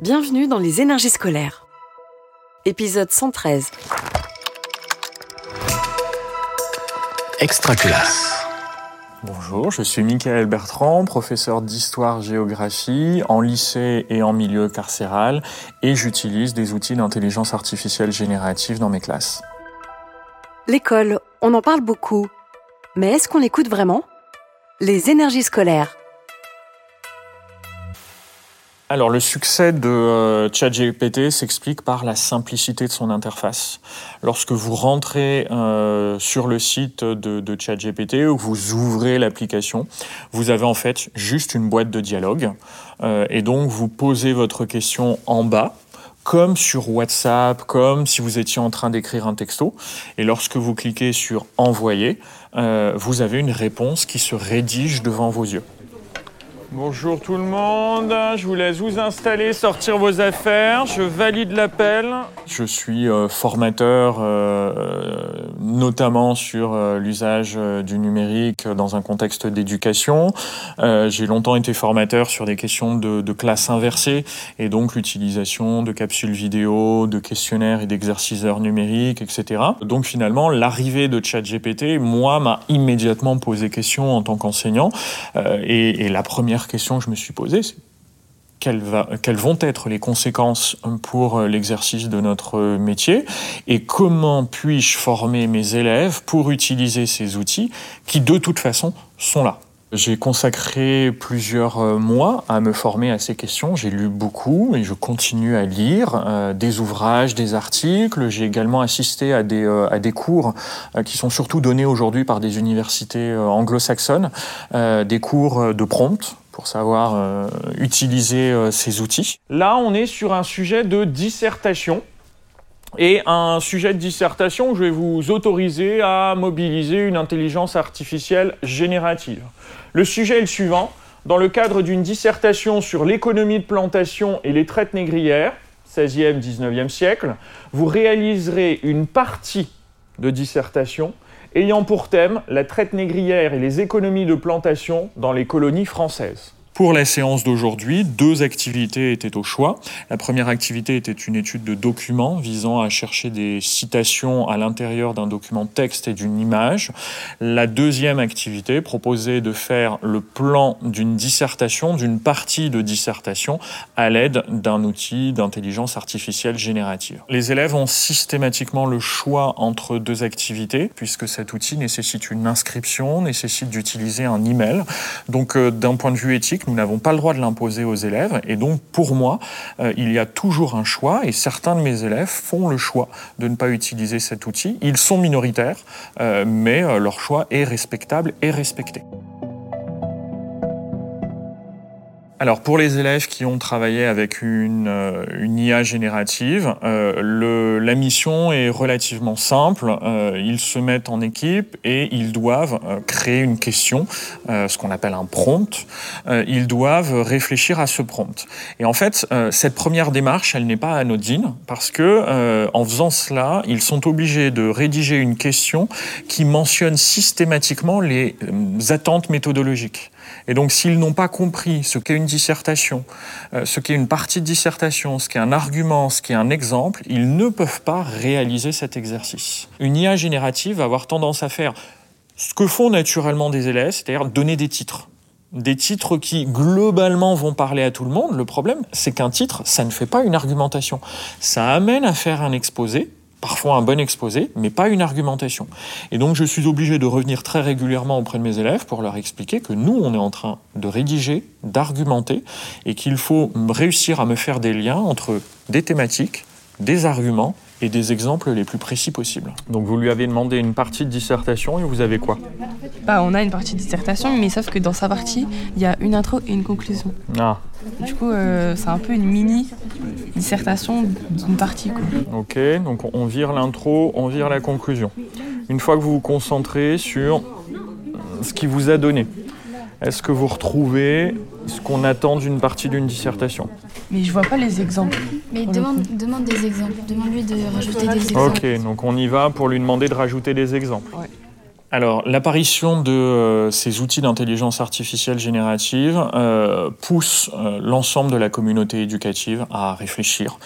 Bienvenue dans les énergies scolaires. Épisode 113. Extra classe. Bonjour, je suis Michael Bertrand, professeur d'histoire-géographie en lycée et en milieu carcéral, et j'utilise des outils d'intelligence artificielle générative dans mes classes. L'école, on en parle beaucoup. Mais est-ce qu'on l'écoute vraiment? Les énergies scolaires. Alors le succès de euh, ChatGPT s'explique par la simplicité de son interface. Lorsque vous rentrez euh, sur le site de, de ChatGPT ou vous ouvrez l'application, vous avez en fait juste une boîte de dialogue euh, et donc vous posez votre question en bas comme sur WhatsApp, comme si vous étiez en train d'écrire un texto. Et lorsque vous cliquez sur Envoyer, euh, vous avez une réponse qui se rédige devant vos yeux. Bonjour tout le monde, je vous laisse vous installer, sortir vos affaires, je valide l'appel. Je suis euh, formateur euh, notamment sur euh, l'usage du numérique dans un contexte d'éducation. J'ai longtemps été formateur sur des questions de, de classe inversée et donc l'utilisation de capsules vidéo, de questionnaires et d'exerciceurs numériques, etc. Donc finalement, l'arrivée de ChatGPT, moi, m'a immédiatement posé question en tant qu'enseignant. Et, et la première question que je me suis posée, c'est quelles, vont être les conséquences pour l'exercice de notre métier et comment puis-je former mes élèves pour utiliser ces outils qui de toute façon sont là? J'ai consacré plusieurs mois à me former à ces questions. J'ai lu beaucoup et je continue à lire euh, des ouvrages, des articles. J'ai également assisté à des, euh, cours euh, qui sont surtout donnés aujourd'hui par des universités anglo-saxonnes, des cours de prompt pour savoir euh, utiliser euh, ces outils. Là, on est sur un sujet de dissertation. Et un sujet de dissertation, je vais vous autoriser à mobiliser une intelligence artificielle générative. Le sujet est le suivant. Dans le cadre d'une dissertation sur l'économie de plantation et les traites négrières, 16e, 19e siècle, vous réaliserez une partie de dissertation ayant pour thème la traite négrière et les économies de plantation dans les colonies françaises. Pour la séance d'aujourd'hui, deux activités étaient au choix. La première activité était une étude de documents visant à chercher des citations à l'intérieur d'un document texte et d'une image. La deuxième activité proposait de faire le plan d'une dissertation, d'une partie de dissertation, à l'aide d'un outil d'intelligence artificielle générative. Les élèves ont systématiquement le choix entre deux activités, puisque cet outil nécessite une inscription, nécessite d'utiliser un email. Donc, euh, d'un point de vue éthique, nous n'avons pas le droit de l'imposer aux élèves. Et donc, pour moi, euh, il y a toujours un choix. Et certains de mes élèves font le choix de ne pas utiliser cet outil. Ils sont minoritaires, euh, mais euh, leur choix est respectable et respecté. Alors pour les élèves qui ont travaillé avec une, euh, une IA générative, euh, le, la mission est relativement simple. Euh, ils se mettent en équipe et ils doivent euh, créer une question, euh, ce qu'on appelle un prompt. Ils doivent réfléchir à ce prompt. Et en fait, cette première démarche, elle n'est pas anodine parce que en faisant cela, ils sont obligés de rédiger une question qui mentionne systématiquement les attentes méthodologiques. Et donc, s'ils n'ont pas compris ce qu'est une dissertation, euh, ce qu'est une partie de dissertation, ce qu'est un argument, ce qu'est un exemple, ils ne peuvent pas réaliser cet exercice. Une IA générative va avoir tendance à faire ce que font naturellement des élèves, c'est-à-dire donner des titres. Des titres qui, globalement, vont parler à tout le monde. Le problème, c'est qu'un titre, ça ne fait pas une argumentation. Ça amène à faire un exposé, parfois un bon exposé, mais pas une argumentation. Et donc je suis obligé de revenir très régulièrement auprès de mes élèves pour leur expliquer que nous, on est en train de rédiger, d'argumenter, et qu'il faut réussir à me faire des liens entre des thématiques, des arguments et des exemples les plus précis possibles. Donc vous lui avez demandé une partie de dissertation et vous avez quoi? Bah, On a une partie de dissertation, mais sauf que dans sa partie, il y a une intro et une conclusion. Ah. Du coup, euh, c'est un peu une mini dissertation d'une partie. Quoi. Ok, donc on vire l'intro, on vire la conclusion. Une fois que vous vous concentrez sur ce qui vous a donné, est-ce que vous retrouvez ce qu'on attend d'une partie d'une dissertation? Mais je vois pas les exemples. Mais demande, demande des exemples. Demande-lui de rajouter des exemples. Ok, donc on y va pour lui demander de rajouter des exemples. Ouais. Alors, l'apparition de euh, ces outils d'intelligence artificielle générative euh, pousse euh, l'ensemble de la communauté éducative à réfléchir.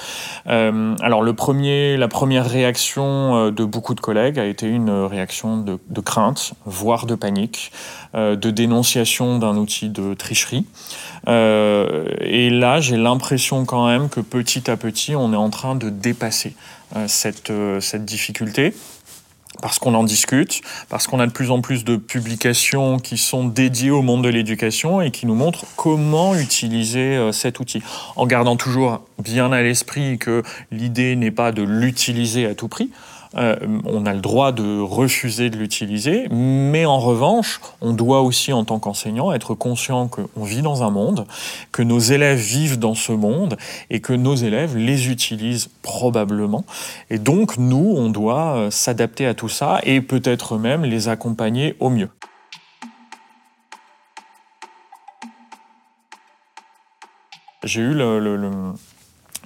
Alors, le premier, la première réaction de beaucoup de collègues a été une réaction de, crainte, voire de panique, de dénonciation d'un outil de tricherie. Et là, j'ai l'impression quand même que petit à petit, on est en train de dépasser cette difficulté parce qu'on en discute, parce qu'on a de plus en plus de publications qui sont dédiées au monde de l'éducation et qui nous montrent comment utiliser euh, cet outil, en gardant toujours bien à l'esprit que l'idée n'est pas de l'utiliser à tout prix. Euh, on a le droit de refuser de l'utiliser, mais en revanche, on doit aussi, en tant qu'enseignant, être conscient qu'on vit dans un monde, que nos élèves vivent dans ce monde et que nos élèves les utilisent probablement. Et donc, nous, on doit euh, s'adapter à tout ça et peut-être même les accompagner au mieux. J'ai eu le,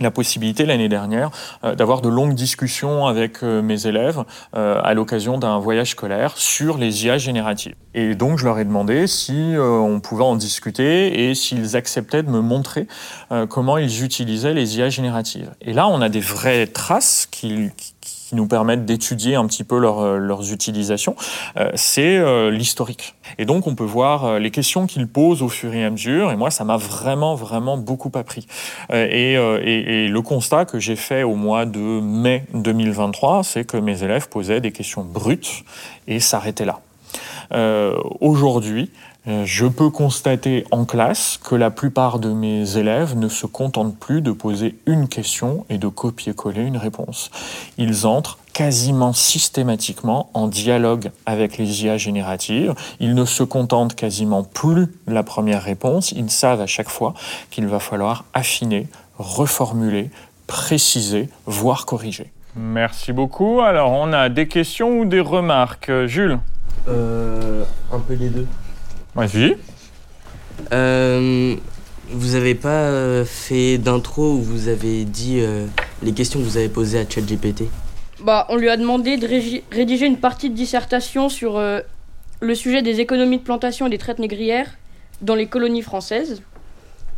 la possibilité l'année dernière euh, d'avoir de longues discussions avec euh, mes élèves euh, à l'occasion d'un voyage scolaire sur les IA génératives. Et donc je leur ai demandé si euh, on pouvait en discuter et s'ils acceptaient de me montrer comment ils utilisaient les IA génératives. Et là, on a des vraies traces qui, qui- qui nous permettent d'étudier un petit peu euh, leurs utilisations. Euh, C'est euh, l'historique. Et donc on peut voir les questions qu'ils posent au fur et à mesure. Et moi, ça m'a vraiment, vraiment beaucoup appris. Et, le constat que j'ai fait au mois de mai 2023, c'est que mes élèves posaient des questions brutes et s'arrêtaient là. Aujourd'hui, je peux constater en classe que la plupart de mes élèves ne se contentent plus de poser une question et de copier-coller une réponse. Ils entrent quasiment systématiquement en dialogue avec les IA génératives. Ils ne se contentent quasiment plus de la première réponse. Ils savent à chaque fois qu'il va falloir affiner, reformuler, préciser, voire corriger. Merci beaucoup. Alors, on a des questions ou des remarques? Jules? Euh, un peu les deux. Vas-y. Euh, vous avez pas euh, fait d'intro où vous avez dit euh, les questions que vous avez posées à ChatGPT? Bah, on lui a demandé de rédiger une partie de dissertation sur euh, le sujet des économies de plantation et des traites négrières dans les colonies françaises.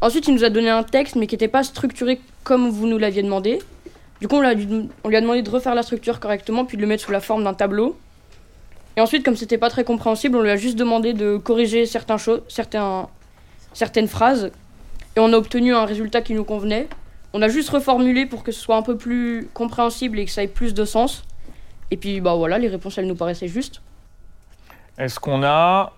Ensuite, il nous a donné un texte, mais qui n'était pas structuré comme vous nous l'aviez demandé. Du coup, on lui a demandé de refaire la structure correctement, puis de le mettre sous la forme d'un tableau. Et ensuite, comme c'était pas très compréhensible, on lui a juste demandé de corriger certains cho- certains, certaines phrases. Et on a obtenu un résultat qui nous convenait. On a juste reformulé pour que ce soit un peu plus compréhensible et que ça ait plus de sens. Et puis bah voilà, les réponses elles nous paraissaient justes. Est-ce qu'on a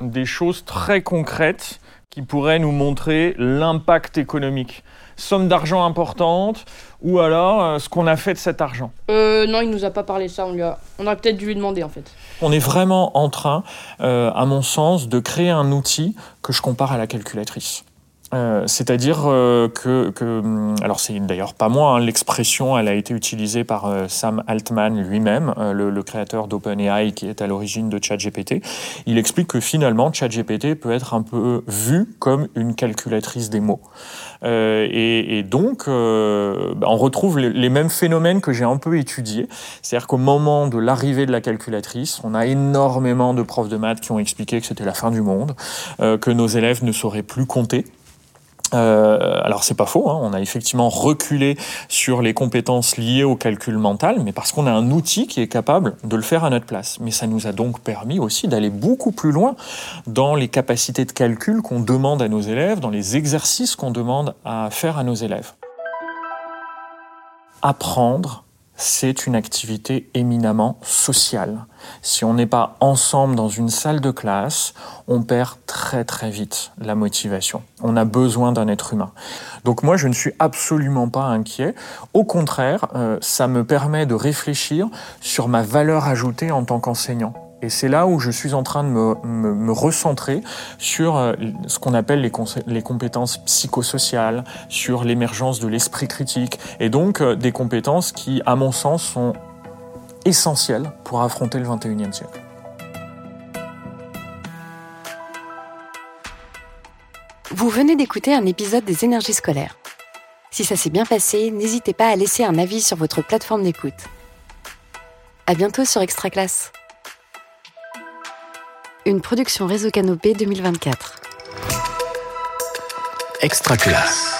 des choses très concrètes qui pourraient nous montrer l'impact économique Somme d'argent importante ou alors euh, ce qu'on a fait de cet argent Euh, non, il nous a pas parlé de ça, on, lui a... on aurait peut-être dû lui demander en fait. On est vraiment en train, euh, à mon sens, de créer un outil que je compare à la calculatrice. Euh, C'est-à-dire euh, que, que, hum, alors c'est d'ailleurs pas moi, hein, l'expression, elle a été utilisée par euh, Sam Altman lui-même, euh, le, le créateur d'OpenAI qui est à l'origine de ChatGPT. Il explique que finalement ChatGPT peut être un peu vu comme une calculatrice des mots. Et, et donc, bah, on retrouve les, les mêmes phénomènes que j'ai un peu étudiés. C'est-à-dire qu'au moment de l'arrivée de la calculatrice, on a énormément de profs de maths qui ont expliqué que c'était la fin du monde, que nos élèves ne sauraient plus compter. Euh, alors c'est pas faux, hein, on a effectivement reculé sur les compétences liées au calcul mental, mais parce qu'on a un outil qui est capable de le faire à notre place. Mais ça nous a donc permis aussi d'aller beaucoup plus loin dans les capacités de calcul qu'on demande à nos élèves, dans les exercices qu'on demande à faire à nos élèves. Apprendre, c'est une activité éminemment sociale. Si on n'est pas ensemble dans une salle de classe, on perd très très vite la motivation. On a besoin d'un être humain. Donc moi, je ne suis absolument pas inquiet. Au contraire, euh, ça me permet de réfléchir sur ma valeur ajoutée en tant qu'enseignant. Et c'est là où je suis en train de me, recentrer sur euh, ce qu'on appelle les, les compétences psychosociales, sur l'émergence de l'esprit critique, et donc euh, des compétences qui, à mon sens, sont essentielles pour affronter le 21e siècle. Vous venez d'écouter un épisode des énergies scolaires. Si ça s'est bien passé, n'hésitez pas à laisser un avis sur votre plateforme d'écoute. À bientôt sur Extra Classe. Une production Réseau Canopé 2024. Extra classe.